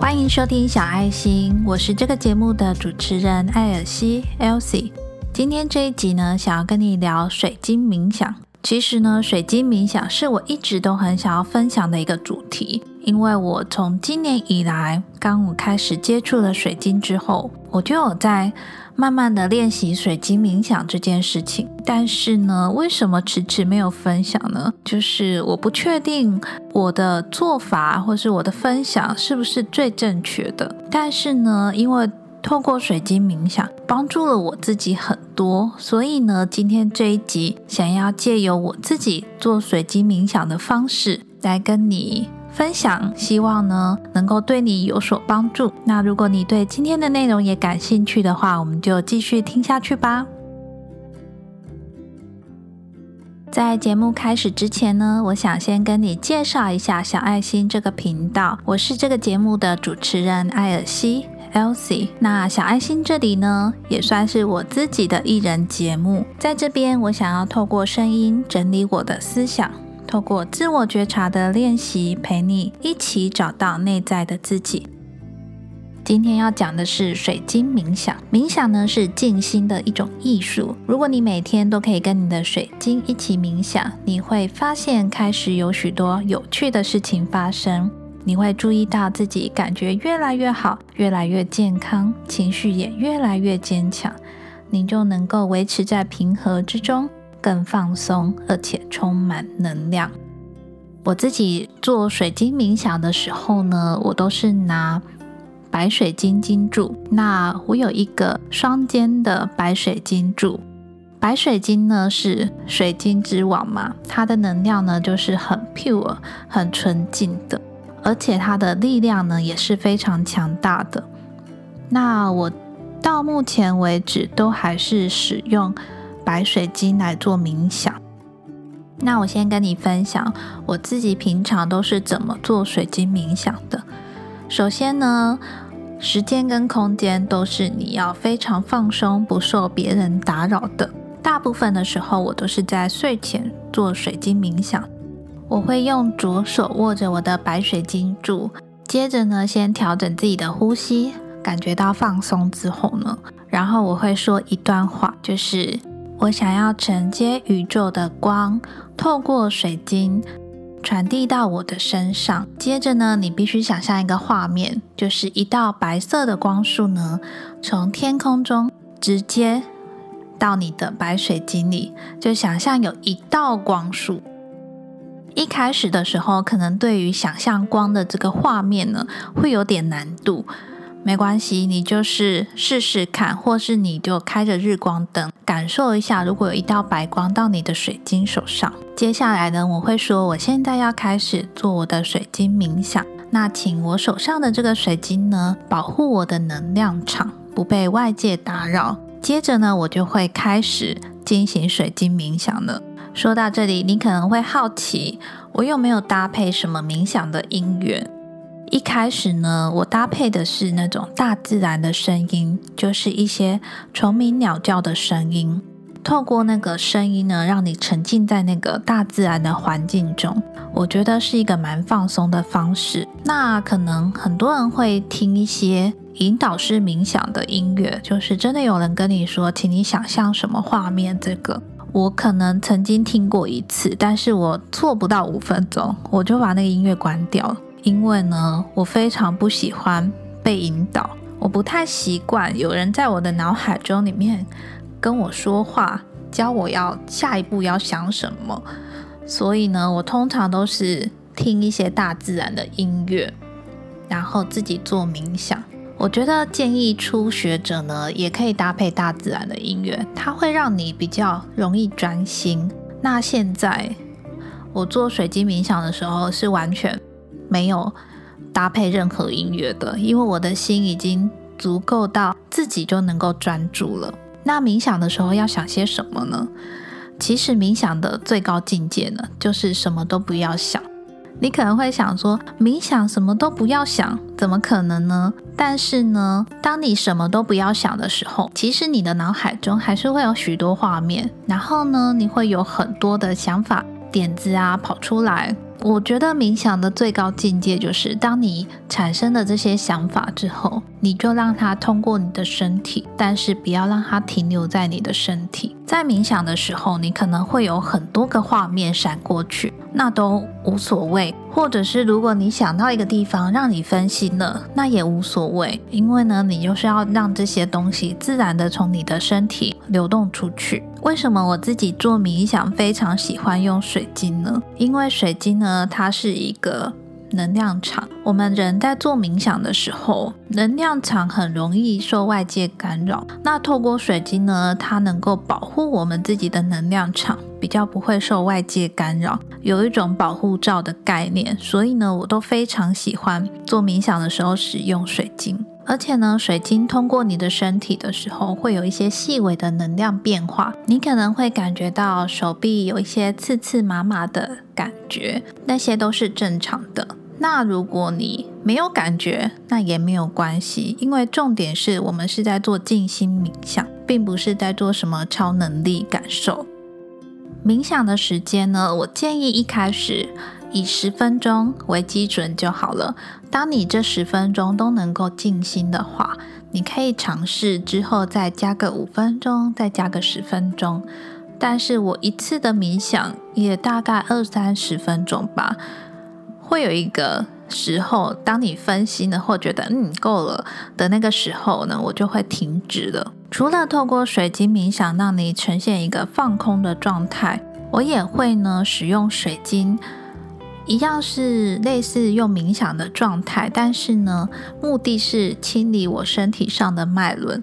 欢迎收听小爱心，我是这个节目的主持人艾尔西 （Elsie）。今天这一集呢，想要跟你聊水晶冥想。其实呢，水晶冥想是我一直都很想要分享的一个主题，因为我从今年以来，刚我开始接触了水晶之后，我就有在慢慢的练习水晶冥想这件事情。但是呢，为什么迟迟没有分享呢？就是我不确定我的做法或是我的分享是不是最正确的。但是呢，因为透过水晶冥想帮助了我自己很多，所以呢，今天这一集想要借由我自己做水晶冥想的方式来跟你分享，希望呢能够对你有所帮助。那如果你对今天的内容也感兴趣的话，我们就继续听下去吧。在节目开始之前呢，我想先跟你介绍一下小爱心这个频道，我是这个节目的主持人艾尔西。Elsie，那小爱心这里呢，也算是我自己的艺人节目。在这边，我想要透过声音整理我的思想，透过自我觉察的练习，陪你一起找到内在的自己。今天要讲的是水晶冥想。冥想呢是静心的一种艺术。如果你每天都可以跟你的水晶一起冥想，你会发现开始有许多有趣的事情发生。你会注意到自己感觉越来越好，越来越健康，情绪也越来越坚强，你就能够维持在平和之中，更放松，而且充满能量。我自己做水晶冥想的时候呢，我都是拿白水晶晶柱。那我有一个双尖的白水晶柱，白水晶呢是水晶之王嘛，它的能量呢就是很 pure、很纯净的。而且它的力量呢也是非常强大的。那我到目前为止都还是使用白水晶来做冥想。那我先跟你分享我自己平常都是怎么做水晶冥想的。首先呢，时间跟空间都是你要非常放松，不受别人打扰的。大部分的时候我都是在睡前做水晶冥想。我会用左手握着我的白水晶柱，接着呢，先调整自己的呼吸，感觉到放松之后呢，然后我会说一段话，就是我想要承接宇宙的光，透过水晶传递到我的身上。接着呢，你必须想象一个画面，就是一道白色的光束呢，从天空中直接到你的白水晶里，就想象有一道光束。一开始的时候，可能对于想象光的这个画面呢，会有点难度。没关系，你就是试试看，或是你就开着日光灯，感受一下，如果有一道白光到你的水晶手上。接下来呢，我会说，我现在要开始做我的水晶冥想。那请我手上的这个水晶呢，保护我的能量场，不被外界打扰。接着呢，我就会开始进行水晶冥想了。说到这里，你可能会好奇，我有没有搭配什么冥想的音源？一开始呢，我搭配的是那种大自然的声音，就是一些虫鸣鸟叫的声音。透过那个声音呢，让你沉浸在那个大自然的环境中，我觉得是一个蛮放松的方式。那可能很多人会听一些引导式冥想的音乐，就是真的有人跟你说，请你想象什么画面，这个。我可能曾经听过一次，但是我做不到五分钟，我就把那个音乐关掉了。因为呢，我非常不喜欢被引导，我不太习惯有人在我的脑海中里面跟我说话，教我要下一步要想什么。所以呢，我通常都是听一些大自然的音乐，然后自己做冥想。我觉得建议初学者呢，也可以搭配大自然的音乐，它会让你比较容易专心。那现在我做水晶冥想的时候是完全没有搭配任何音乐的，因为我的心已经足够到自己就能够专注了。那冥想的时候要想些什么呢？其实冥想的最高境界呢，就是什么都不要想。你可能会想说，冥想什么都不要想，怎么可能呢？但是呢，当你什么都不要想的时候，其实你的脑海中还是会有许多画面，然后呢，你会有很多的想法、点子啊跑出来。我觉得冥想的最高境界就是，当你产生了这些想法之后，你就让它通过你的身体，但是不要让它停留在你的身体。在冥想的时候，你可能会有很多个画面闪过去，那都无所谓。或者是如果你想到一个地方让你分心了，那也无所谓，因为呢，你就是要让这些东西自然的从你的身体流动出去。为什么我自己做冥想非常喜欢用水晶呢？因为水晶呢，它是一个能量场。我们人在做冥想的时候，能量场很容易受外界干扰。那透过水晶呢，它能够保护我们自己的能量场，比较不会受外界干扰，有一种保护罩的概念。所以呢，我都非常喜欢做冥想的时候使用水晶。而且呢，水晶通过你的身体的时候，会有一些细微的能量变化。你可能会感觉到手臂有一些刺刺麻麻的感觉，那些都是正常的。那如果你没有感觉，那也没有关系，因为重点是我们是在做静心冥想，并不是在做什么超能力感受。冥想的时间呢，我建议一开始。以十分钟为基准就好了。当你这十分钟都能够静心的话，你可以尝试之后再加个五分钟，再加个十分钟。但是我一次的冥想也大概二三十分钟吧。会有一个时候，当你分析呢或觉得嗯够了的那个时候呢，我就会停止了。除了透过水晶冥想让你呈现一个放空的状态，我也会呢使用水晶。一样是类似用冥想的状态，但是呢，目的是清理我身体上的脉轮。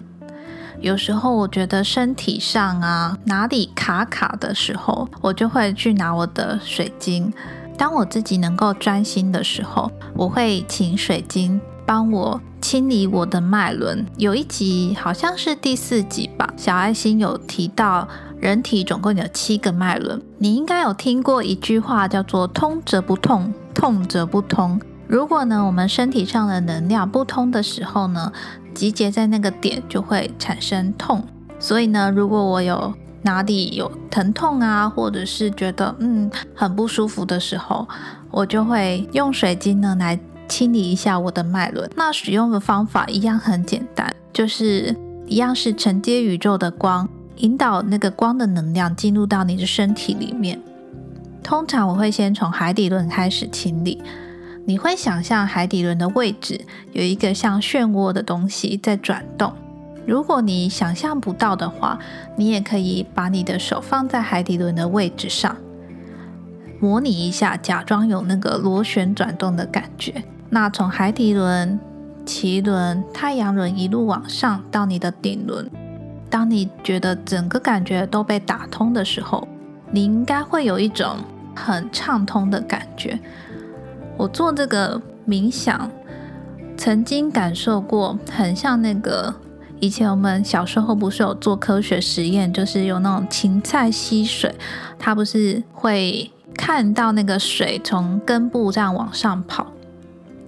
有时候我觉得身体上啊哪里卡卡的时候，我就会去拿我的水晶。当我自己能够专心的时候，我会请水晶帮我清理我的脉轮。有一集好像是第四集吧，小爱心有提到。人体总共有七个脉轮，你应该有听过一句话叫做“通则不痛，痛则不通”。如果呢，我们身体上的能量不通的时候呢，集结在那个点就会产生痛。所以呢，如果我有哪里有疼痛啊，或者是觉得嗯很不舒服的时候，我就会用水晶呢来清理一下我的脉轮。那使用的方法一样很简单，就是一样是承接宇宙的光。引导那个光的能量进入到你的身体里面。通常我会先从海底轮开始清理。你会想象海底轮的位置有一个像漩涡的东西在转动。如果你想象不到的话，你也可以把你的手放在海底轮的位置上，模拟一下，假装有那个螺旋转动的感觉。那从海底轮、脐轮、太阳轮一路往上到你的顶轮。当你觉得整个感觉都被打通的时候，你应该会有一种很畅通的感觉。我做这个冥想，曾经感受过，很像那个以前我们小时候不是有做科学实验，就是有那种芹菜吸水，它不是会看到那个水从根部这样往上跑。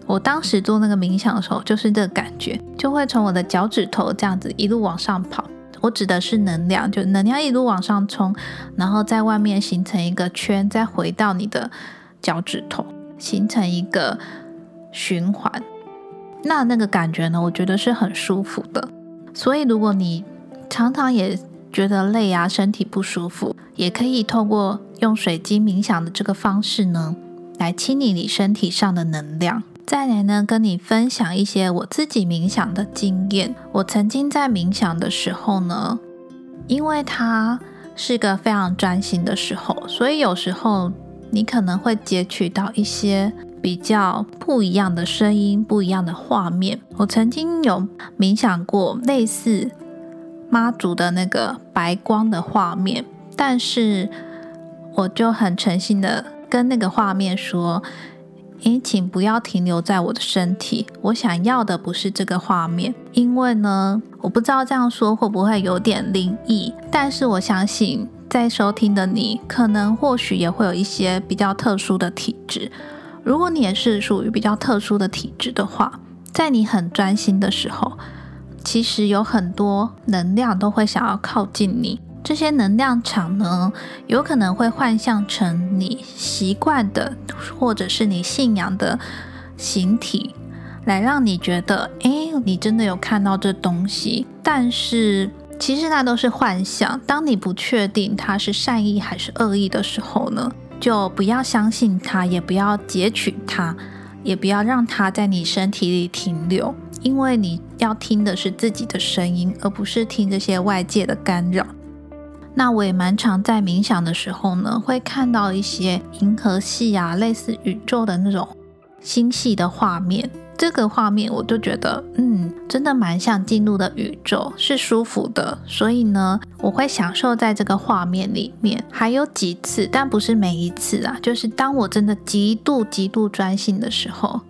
我当时做那个冥想的时候，就是这个感觉，就会从我的脚趾头这样子一路往上跑。我指的是能量，就能量一路往上冲，然后在外面形成一个圈，再回到你的脚趾头，形成一个循环。那那个感觉呢？我觉得是很舒服的。所以如果你常常也觉得累啊，身体不舒服，也可以透过用水晶冥想的这个方式呢，来清理你身体上的能量。再来呢，跟你分享一些我自己冥想的经验。我曾经在冥想的时候呢，因为它是个非常专心的时候，所以有时候你可能会截取到一些比较不一样的声音、不一样的画面。我曾经有冥想过类似妈祖的那个白光的画面，但是我就很诚心的跟那个画面说。诶，请不要停留在我的身体。我想要的不是这个画面，因为呢，我不知道这样说会不会有点灵异。但是我相信，在收听的你，可能或许也会有一些比较特殊的体质。如果你也是属于比较特殊的体质的话，在你很专心的时候，其实有很多能量都会想要靠近你。这些能量场呢，有可能会幻象成你习惯的，或者是你信仰的形体，来让你觉得，哎，你真的有看到这东西。但是其实那都是幻象。当你不确定它是善意还是恶意的时候呢，就不要相信它，也不要截取它，也不要让它在你身体里停留，因为你要听的是自己的声音，而不是听这些外界的干扰。那我也蛮常在冥想的时候呢，会看到一些银河系啊，类似宇宙的那种星系的画面。这个画面我就觉得，嗯，真的蛮像进入的宇宙，是舒服的。所以呢，我会享受在这个画面里面。还有几次，但不是每一次啊，就是当我真的极度极度专心的时候，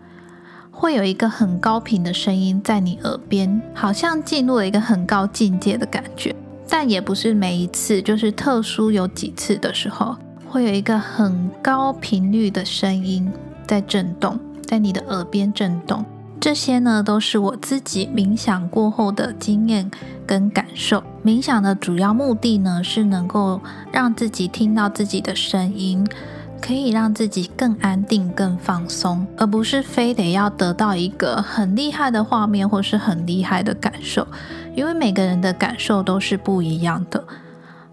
会有一个很高频的声音在你耳边，好像进入了一个很高境界的感觉。但也不是每一次，就是特殊有几次的时候，会有一个很高频率的声音在震动，在你的耳边震动。这些呢，都是我自己冥想过后的经验跟感受。冥想的主要目的呢，是能够让自己听到自己的声音。可以让自己更安定、更放松，而不是非得要得到一个很厉害的画面或是很厉害的感受，因为每个人的感受都是不一样的。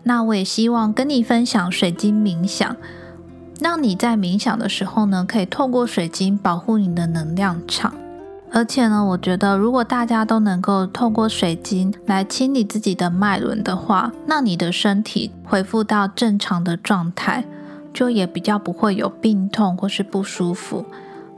那我也希望跟你分享水晶冥想，让你在冥想的时候呢，可以透过水晶保护你的能量场。而且呢，我觉得如果大家都能够透过水晶来清理自己的脉轮的话，那你的身体恢复到正常的状态。就也比较不会有病痛或是不舒服。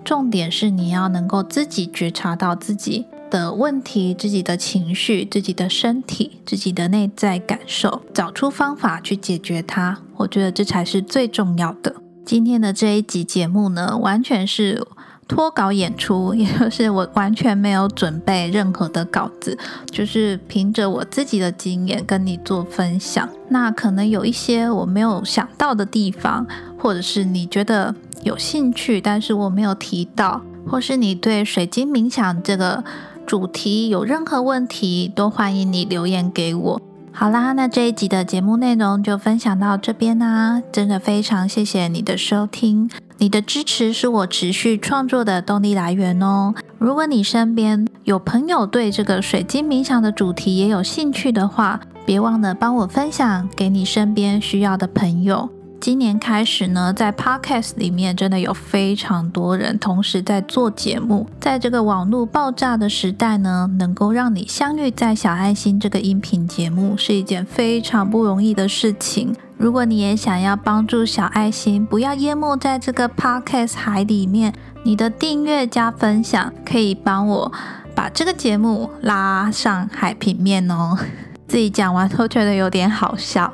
重点是你要能够自己觉察到自己的问题、自己的情绪、自己的身体、自己的内在感受，找出方法去解决它。我觉得这才是最重要的。今天的这一集节目呢，完全是。脱稿演出，也就是我完全没有准备任何的稿子，就是凭着我自己的经验跟你做分享。那可能有一些我没有想到的地方，或者是你觉得有兴趣，但是我没有提到，或是你对水晶冥想这个主题有任何问题，都欢迎你留言给我。好啦，那这一集的节目内容就分享到这边啦，真的非常谢谢你的收听。你的支持是我持续创作的动力来源哦。如果你身边有朋友对这个水晶冥想的主题也有兴趣的话，别忘了帮我分享给你身边需要的朋友。今年开始呢，在 Podcast 里面真的有非常多人同时在做节目。在这个网络爆炸的时代呢，能够让你相遇在小爱心这个音频节目，是一件非常不容易的事情。如果你也想要帮助小爱心不要淹没在这个 Podcast 海里面，你的订阅加分享可以帮我把这个节目拉上海平面哦。自己讲完都觉得有点好笑。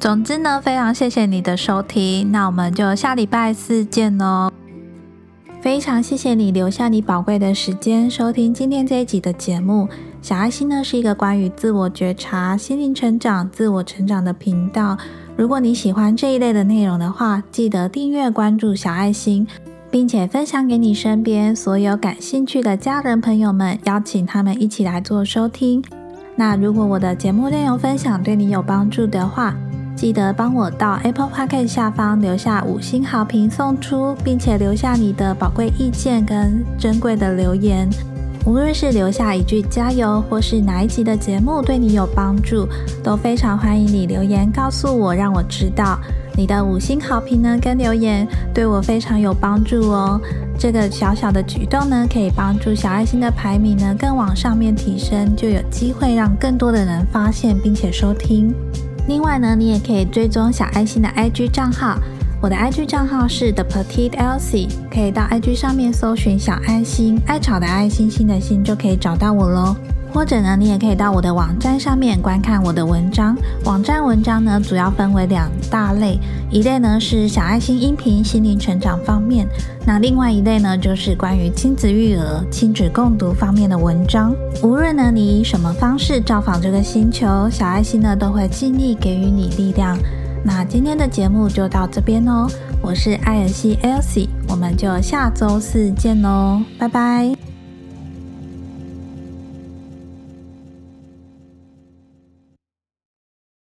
总之呢，非常谢谢你的收听，那我们就下礼拜四见喽。非常谢谢你留下你宝贵的时间收听今天这一集的节目。小爱心呢是一个关于自我觉察、心灵成长、自我成长的频道。如果你喜欢这一类的内容的话，记得订阅关注小爱心，并且分享给你身边所有感兴趣的家人朋友们，邀请他们一起来做收听。那如果我的节目内容分享对你有帮助的话，记得帮我到 Apple Podcast 下方留下五星好评送出，并且留下你的宝贵意见跟珍贵的留言。无论是留下一句加油，或是哪一集的节目对你有帮助，都非常欢迎你留言告诉我，让我知道。你的五星好评呢，跟留言对我非常有帮助哦。这个小小的举动呢，可以帮助小爱心的排名呢更往上面提升，就有机会让更多的人发现并且收听。另外呢，你也可以追踪小爱心的 IG 账号，我的 IG 账号是 The Petite Elsie，可以到 IG 上面搜寻小爱心，爱草的爱心心的心就可以找到我喽。或者呢，你也可以到我的网站上面观看我的文章。网站文章呢，主要分为两大类，一类呢是小爱心音频、心灵成长方面，那另外一类呢就是关于亲子育儿、亲子共读方面的文章。无论呢你以什么方式造访这个星球，小爱心呢都会尽力给予你力量。那今天的节目就到这边哦，我是艾尔西 Elsie，我们就下周四见喽，拜拜。